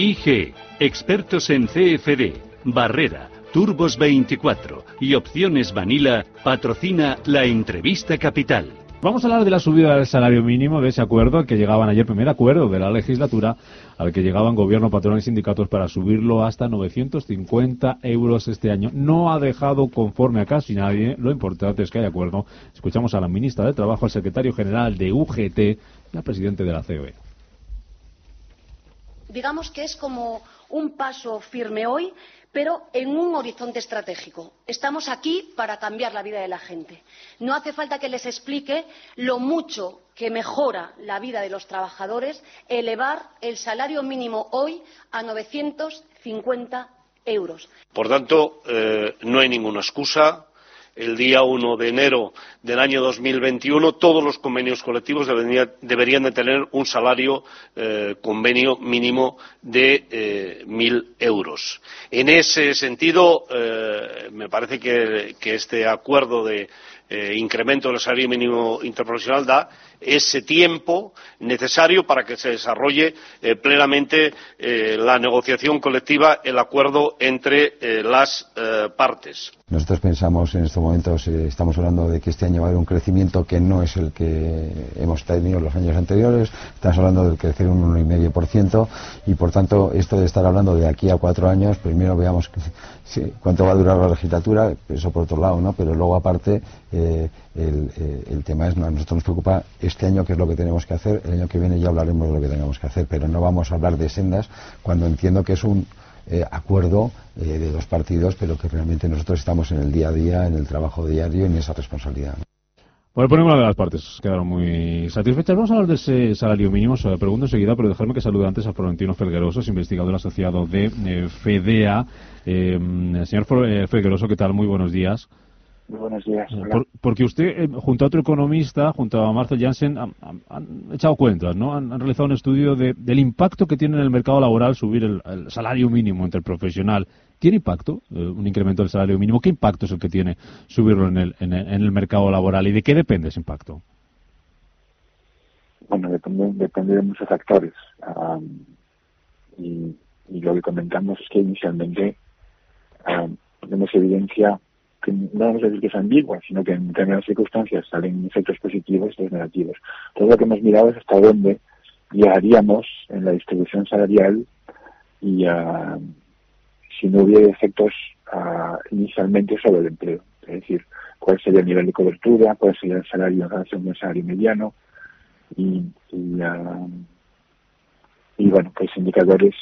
IG, expertos en CFD, Barrera, Turbos 24 y Opciones Vanilla patrocina la entrevista capital. Vamos a hablar de la subida del salario mínimo, de ese acuerdo al que llegaban ayer, primer acuerdo de la legislatura, al que llegaban gobierno, patrón y sindicatos para subirlo hasta 950 euros este año. No ha dejado conforme a casi nadie, lo importante es que hay acuerdo. Escuchamos a la ministra de Trabajo, al secretario general de UGT y al presidente de la COE digamos que es como un paso firme hoy, pero en un horizonte estratégico. Estamos aquí para cambiar la vida de la gente. No hace falta que les explique lo mucho que mejora la vida de los trabajadores elevar el salario mínimo hoy a 950 euros. Por tanto, eh, no hay ninguna excusa el día 1 de enero del año 2021 todos los convenios colectivos deberían de tener un salario eh, convenio mínimo de eh, mil euros. En ese sentido, eh, me parece que, este acuerdo de incremento del salario mínimo interprofesional da ese tiempo necesario para que se desarrolle plenamente la negociación colectiva, el acuerdo entre las partes. Nosotros pensamos en estos momentos, eh, estamos hablando de que este año va a haber un crecimiento que no es el que hemos tenido los años anteriores, estamos hablando del crecer un 1,5% y por tanto esto de estar hablando de aquí a cuatro años, primero veamos cuánto va a durar la legislatura, eso por otro lado, ¿no? Pero luego aparte eh, el, eh, el, tema es, a nosotros nos preocupa este año qué es lo que tenemos que hacer, el año que viene ya hablaremos de lo que tengamos que hacer, pero no vamos a hablar de sendas cuando entiendo que es un eh, acuerdo eh, de dos partidos, pero que realmente nosotros estamos en el día a día, en el trabajo diario y en esa responsabilidad. Bueno, por ninguna de las partes quedaron muy satisfechas. Vamos a hablar de ese salario mínimo, se pregunto enseguida, pero dejarme que salude antes a Florentino Felgueroso, investigador asociado de eh, FEDEA. señor Felgueroso, ¿qué tal? Muy buenos días buenos días. porque usted, eh, junto a otro economista, junto a Marcel Janssen, han, echado cuentas, ¿no? Han, realizado un estudio del impacto que tiene en el mercado laboral subir el, salario mínimo entre el profesional. ¿Tiene impacto eh, un incremento del salario mínimo? ¿Qué impacto es el que tiene subirlo en el, en el, mercado laboral y de qué depende ese impacto? Bueno, depende, depende de muchos factores. y, lo que comentamos es que inicialmente tenemos evidencia no vamos a decir que es ambigua, sino que en determinadas circunstancias salen efectos positivos y negativos. Todo lo que hemos mirado es hasta dónde llegaríamos en la distribución salarial y uh, si no hubiera efectos uh, inicialmente sobre el empleo. Es decir, cuál sería el nivel de cobertura, cuál sería el salario en relación con salario mediano y, y, uh, y pues indicadores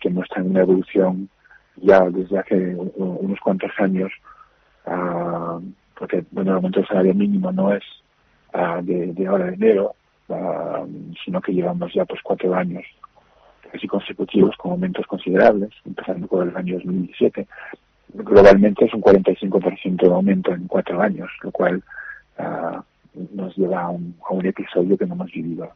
que muestran una evolución ya desde hace unos cuantos años Ah, porque bueno, el aumento del salario mínimo no es ah, de, ahora de enero, ah, sino que llevamos ya pues cuatro años casi consecutivos con aumentos considerables, empezando por el año 2017. Globalmente es un 45% de aumento en cuatro años, lo cual nos lleva a un, a un episodio que no hemos vivido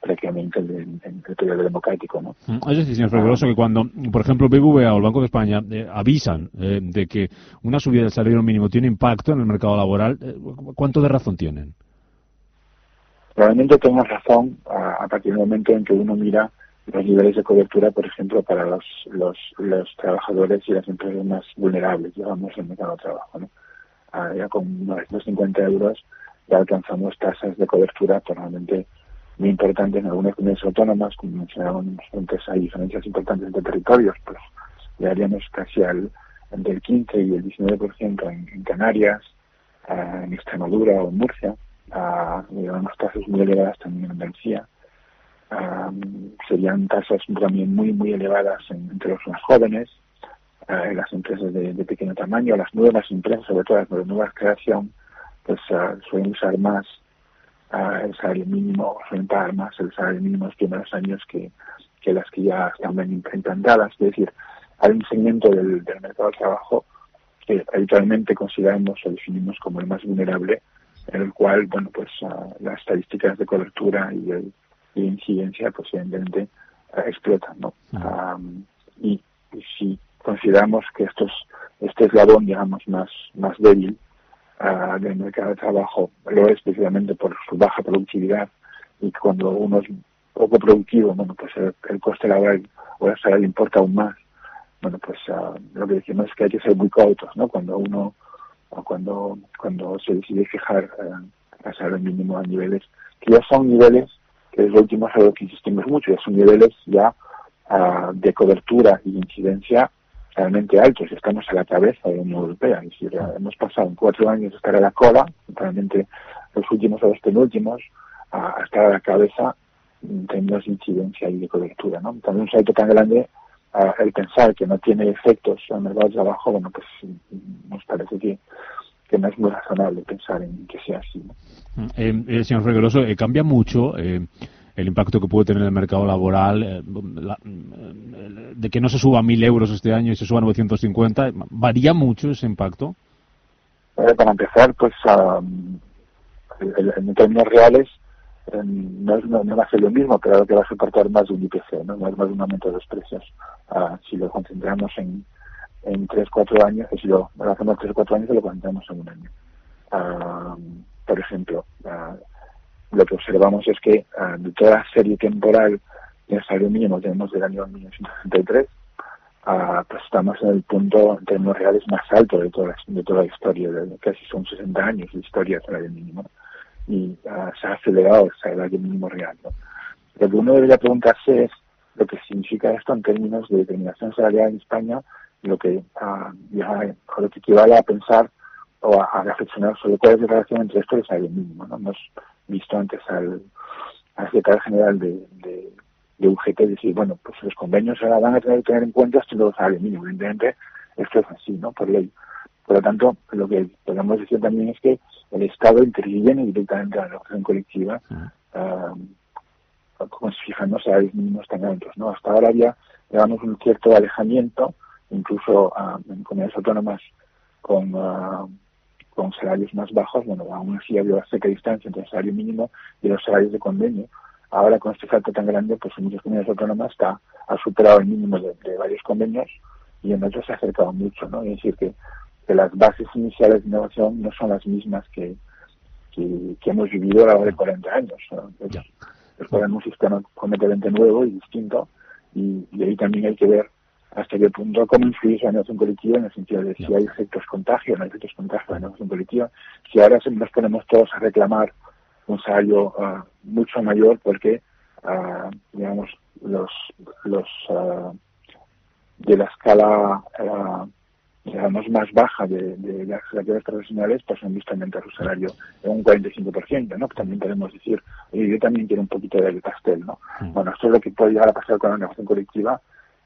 prácticamente en, el periodo democrático. ¿no? Mm, es decir, señor Fregoso, que cuando, por ejemplo, BBVA o el Banco de España eh, avisan eh, de que una subida del salario mínimo tiene impacto en el mercado laboral, eh, ¿cuánto de razón tienen? Probablemente tengan razón a, partir del momento en que uno mira los niveles de cobertura, por ejemplo, para los, los, los trabajadores y las empresas más vulnerables, digamos, en el mercado de trabajo. ¿no? Ah, ya con 950 euros ya alcanzamos tasas de cobertura probablemente muy importantes en algunas comunidades autónomas, como mencionábamos antes, hay diferencias importantes entre territorios, pues llegaríamos casi al entre el 15 y el 19% en, en Canarias, uh, en Extremadura o en Murcia, llevamos tasas muy elevadas también en Andalucía. Um, serían tasas también muy, muy elevadas entre los más jóvenes, las empresas de, de, pequeño tamaño, las nuevas empresas, sobre todo las de nueva creación, pues suelen usar más el salario mínimo, pagar más el salario mínimo los primeros años que, que las que ya están bien implantadas. Es decir, hay un segmento del, del mercado de trabajo que habitualmente consideramos o definimos como el más vulnerable, en el cual, bueno, pues las estadísticas de cobertura y, de incidencia, pues evidentemente explotan, ¿no? y, si consideramos que estos, este eslabón, digamos, más, más débil del mercado de trabajo lo es especialmente por su baja productividad y cuando uno es poco productivo, bueno, pues el, coste laboral o el salario importa aún más. Bueno, pues lo que decimos es que hay que ser muy cautos, ¿no? Cuando uno, cuando, cuando se decide fijar eh, el salario mínimo a niveles que ya son niveles que es lo último que insistimos mucho, ya son niveles ya de cobertura y incidencia realmente altos. Estamos a la cabeza de la Unión Europea. Es decir, hemos pasado en cuatro años de estar a la cola, realmente los últimos o los penúltimos, a, estar a la cabeza en términos de incidencia y de cobertura. ¿no? También un salto tan grande el pensar que no tiene efectos en el mercado de trabajo, bueno, pues nos parece que, que no es muy razonable pensar en que sea así. ¿no? Eh, eh, señor Regueroso, eh, cambia mucho eh, el impacto que puede tener el mercado laboral, eh, eh, de que no se suba a 1.000 euros este año y se suba a 950, ¿varía mucho ese impacto? Eh, para empezar, pues en términos reales no, es, no, va a ser lo mismo, pero que va a soportar más de un IPC, no, no es más de un aumento de los precios. Ah, si lo concentramos en, en 3-4 años, si lo, lo hacemos 3-4 años, lo concentramos en un año. Ah, por ejemplo, lo que observamos es que uh, de toda la serie temporal de salario mínimo tenemos del año 1963, uh, pues estamos en el punto en términos reales más alto de toda la, de toda la historia, de, casi son 60 años de historia del salario mínimo. Y uh, se ha acelerado el salario mínimo real. ¿no? Lo que uno debería preguntarse es lo que significa esto en términos de determinación salarial en España, lo que, ya, lo que equivale a pensar o a, a, reflexionar sobre cuál es la relación entre esto y el salario mínimo. ¿no? Hemos visto antes al, al secretario general de, de, de, UGT decir, bueno, pues los convenios ahora van a tener que tener en cuenta esto los salario mínimo. Evidentemente, esto es así, ¿no? Por ley. Por lo tanto, lo que podemos decir también es que el Estado interviene directamente en la negociación colectiva, uh, como si fijando salarios mínimos tan altos, ¿no? Hasta ahora había, digamos, un cierto alejamiento, incluso uh, en comunidades autónomas con uh, con salarios más bajos, bueno, aún así había cerca distancia entre el salario mínimo y los salarios de convenio. Ahora, con este salto tan grande, pues en muchas comunidades autónomas está, ha superado el mínimo de, de varios convenios y en otros se ha acercado mucho, ¿no? Es decir, que, que las bases iniciales de innovación no son las mismas que, que, que hemos vivido a lo largo de 40 años. ¿no? Es, es un sistema completamente nuevo y distinto y, y ahí también hay que ver hasta qué punto cómo influye la negociación colectiva en el sentido de si hay efectos contagio, no hay efectos contagio en la negociación colectiva, si ahora nos ponemos todos a reclamar un salario uh, mucho mayor porque, uh, digamos, los, los uh, de la escala, digamos, más baja de, de las relaciones profesionales, pues han visto aumentar su salario en un 45%, ¿no? También podemos decir, yo también quiero un poquito del pastel, ¿no? Mm. Bueno, esto es lo que puede llegar a pasar con la negociación colectiva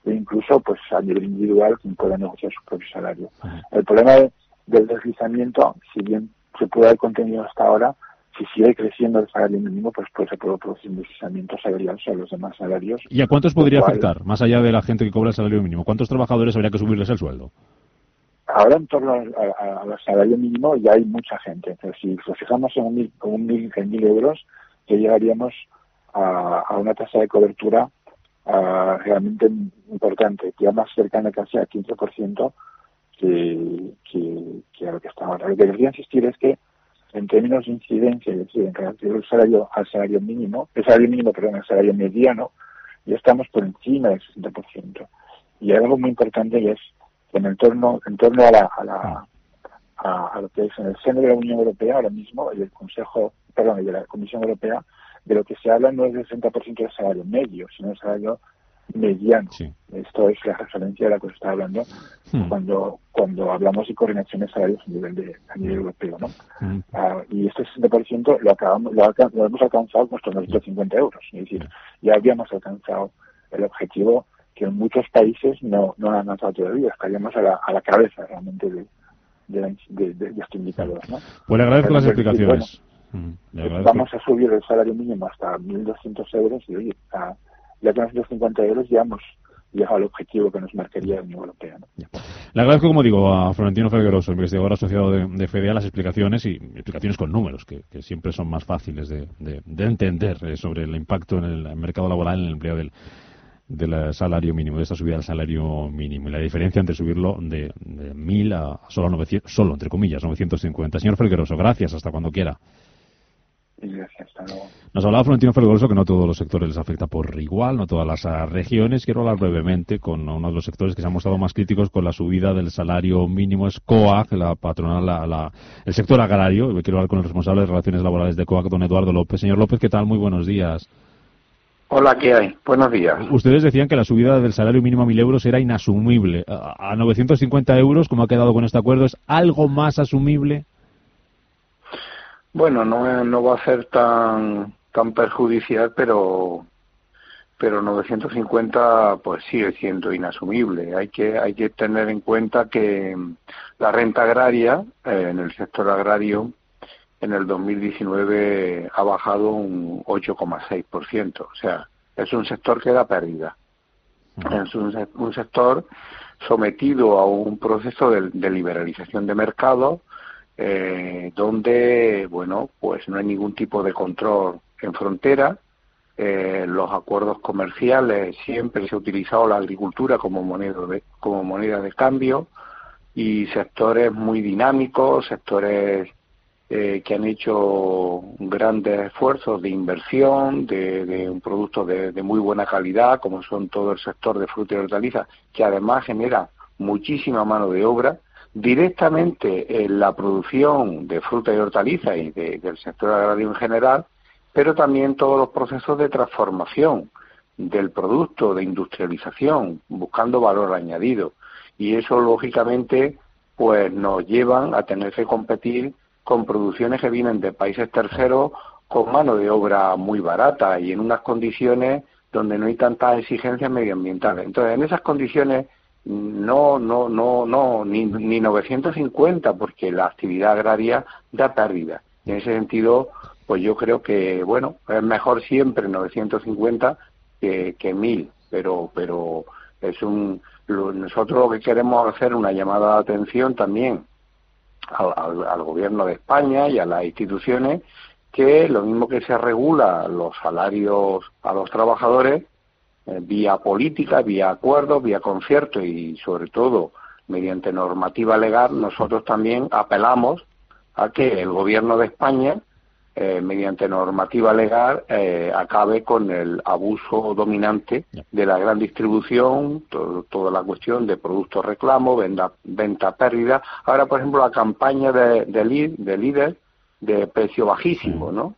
e incluso pues a nivel individual quien pueda negociar su propio salario. El problema de, del deslizamiento, si bien se puede haber contenido hasta ahora, si sigue creciendo el salario mínimo, pues, pues se puede producir un deslizamiento salarial sobre los demás salarios. ¿Y a cuántos podría cual, afectar, más allá de la gente que cobra el salario mínimo? ¿Cuántos trabajadores habría que subirles el sueldo? Ahora en torno al salario mínimo ya hay mucha gente. Entonces, si nos fijamos en un mil, un mil, en mil euros, ya llegaríamos a, a una tasa de cobertura uh, realmente importante, ya más cercana casi al 15% que, que, que a lo que está ahora. Lo que quería insistir es que en términos de incidencia, es decir, en relación al salario, al salario mínimo, el salario mínimo, perdón, el salario mediano, ya estamos por encima del 60%. Y algo muy importante y es que en, el torno, en torno a, la, a, la, a, lo que es en el seno de la Unión Europea ahora mismo, y el Consejo, perdón, y de la Comisión Europea, de lo que se habla no es del 60% del salario medio, sino del salario mediano. Sí. Esto es la referencia de la que se está hablando hmm. cuando cuando hablamos de coordinación de salarios a nivel de a nivel europeo, ¿no? Hmm. Uh, y este 60% lo acabamos lo, lo, hemos alcanzado con estos 950 euros, es decir, ya habíamos alcanzado el objetivo que en muchos países no, no han alcanzado todavía, estaríamos a la, a la cabeza realmente de, de, de, de, de este indicador, ¿no? Pues le agradezco las explicaciones. Bueno, Vamos a subir el salario mínimo hasta 1.200 euros y, oye, a, ya con 250 euros ya hemos llegado al objetivo que nos marcaría la Unión Europea. Le agradezco, como digo, a Florentino Felgueroso, investigador asociado de, de FEDEA, las explicaciones y explicaciones con números, que, siempre son más fáciles de, entender eh, sobre el impacto en el mercado laboral, en el empleo del, del salario mínimo, de esta subida del salario mínimo y la diferencia entre subirlo de, de 1.000 a solo 900, solo entre comillas, 950. Señor Felgueroso, gracias, hasta cuando quiera. Nos hablaba Florentino Fergoloso que no todos los sectores les afecta por igual, no todas las regiones. Quiero hablar brevemente con uno de los sectores que se han mostrado más críticos con la subida del salario mínimo, es COAG, la patronal, la, el sector agrario. Quiero hablar con el responsable de Relaciones Laborales de COAG, don Eduardo López. Señor López, ¿qué tal? Muy buenos días. Hola, ¿qué hay? Buenos días. Ustedes decían que la subida del salario mínimo a 1.000 euros era inasumible. A 950 euros, como ha quedado con este acuerdo, ¿es algo más asumible? Bueno, no, no va a ser tan tan perjudicial, pero pero 950 pues sigue siendo inasumible. Hay que hay que tener en cuenta que la renta agraria eh, en el sector agrario en el 2019 ha bajado un 8,6%, o sea, es un sector que da pérdida. Es un, un sector sometido a un proceso de, de liberalización de mercado eh, donde, bueno, pues no hay ningún tipo de control en frontera. Eh, los acuerdos comerciales siempre se ha utilizado la agricultura como moneda de, como moneda de cambio y sectores muy dinámicos, sectores eh, que han hecho grandes esfuerzos de inversión, de, un producto de, de, muy buena calidad, como son todo el sector de fruta y hortalizas, que además genera muchísima mano de obra directamente en la producción de fruta y hortaliza y del sector agrario en general, pero también todos los procesos de transformación del producto, de industrialización, buscando valor añadido. Y eso, lógicamente, pues nos llevan a tener que competir con producciones que vienen de países terceros con mano de obra muy barata y en unas condiciones donde no hay tantas exigencias medioambientales. Entonces, en esas condiciones no, no, no, no, ni, ni 950, porque la actividad agraria da pérdida. En ese sentido, pues yo creo que, bueno, es mejor siempre 950 que, que 1000, pero, pero es un, nosotros lo que queremos hacer una llamada de atención también al, al, gobierno de España y a las instituciones que lo mismo que se regula los salarios a los trabajadores, vía política, vía acuerdos, vía concierto y sobre todo mediante normativa legal, nosotros también apelamos a que el gobierno de España, eh, mediante normativa legal, eh, acabe con el abuso dominante de la gran distribución, toda la cuestión de productos reclamo, venta, venta pérdida. Ahora, por ejemplo, la campaña de, de, de líder de precio bajísimo, ¿no?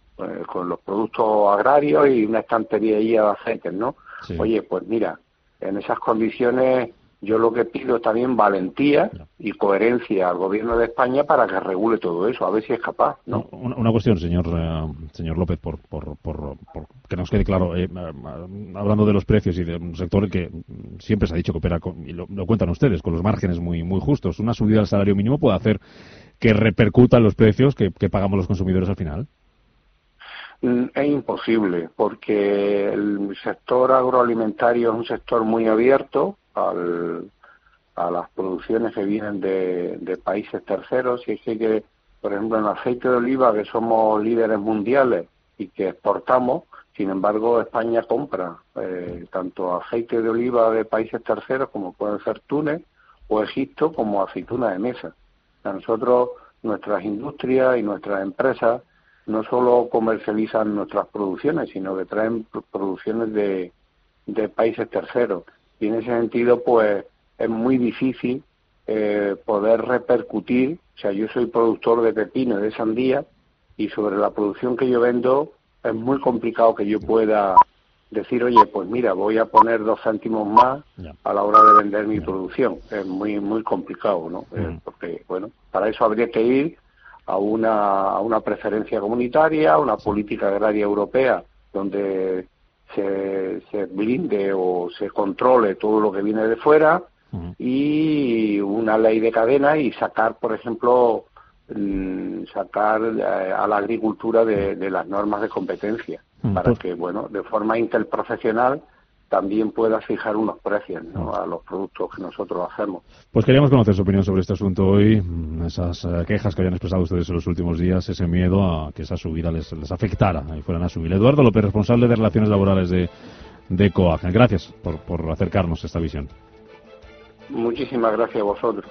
con los productos agrarios y una estantería de aceites, ¿no? Oye, pues mira, en esas condiciones yo lo que pido es también valentía y coherencia al gobierno de España para que regule todo eso, a ver si es capaz. ¿no? Una, cuestión, señor eh, señor López, por, por, por, que nos quede claro, eh, hablando de los precios y de un sector que siempre se ha dicho que opera, con, y lo, cuentan ustedes, con los márgenes muy, muy justos, una subida del salario mínimo puede hacer que repercutan los precios que pagamos los consumidores al final. Mm, es imposible porque el sector agroalimentario es un sector muy abierto al, a las producciones que vienen de, países terceros y es que, por ejemplo, en aceite de oliva, que somos líderes mundiales y que exportamos, sin embargo, España compra eh, tanto aceite de oliva de países terceros como pueden ser Túnez o Egipto como aceituna de mesa. A nosotros, nuestras industrias y nuestras empresas no solo comercializan nuestras producciones, sino que traen producciones de, de países terceros. Y en ese sentido, pues es muy difícil eh, poder repercutir. O sea, yo soy productor de pepino y de sandía y sobre la producción que yo vendo es muy complicado que yo pueda decir, oye, pues mira, voy a poner dos céntimos más a la hora de vender mi producción. Es muy muy complicado, ¿no? Eh, porque, bueno, para eso habría que ir a una, a una preferencia comunitaria, a una política agraria europea donde se, se blinde o se controle todo lo que viene de fuera y una ley de cadena y sacar, por ejemplo, mm, sacar eh, a la agricultura de, de las normas de competencia para pues- que, bueno, de forma interprofesional también pueda fijar unos precios ¿no? a los productos que nosotros hacemos. Pues queríamos conocer su opinión sobre este asunto hoy, mm, esas eh, quejas que habían expresado ustedes en los últimos días, ese miedo a que esa subida les, les afectara y fueran a subir. Eduardo López, responsable de Relaciones Laborales de, de COAG. Gracias por, por acercarnos a esta visión. Muchísimas gracias a vosotros.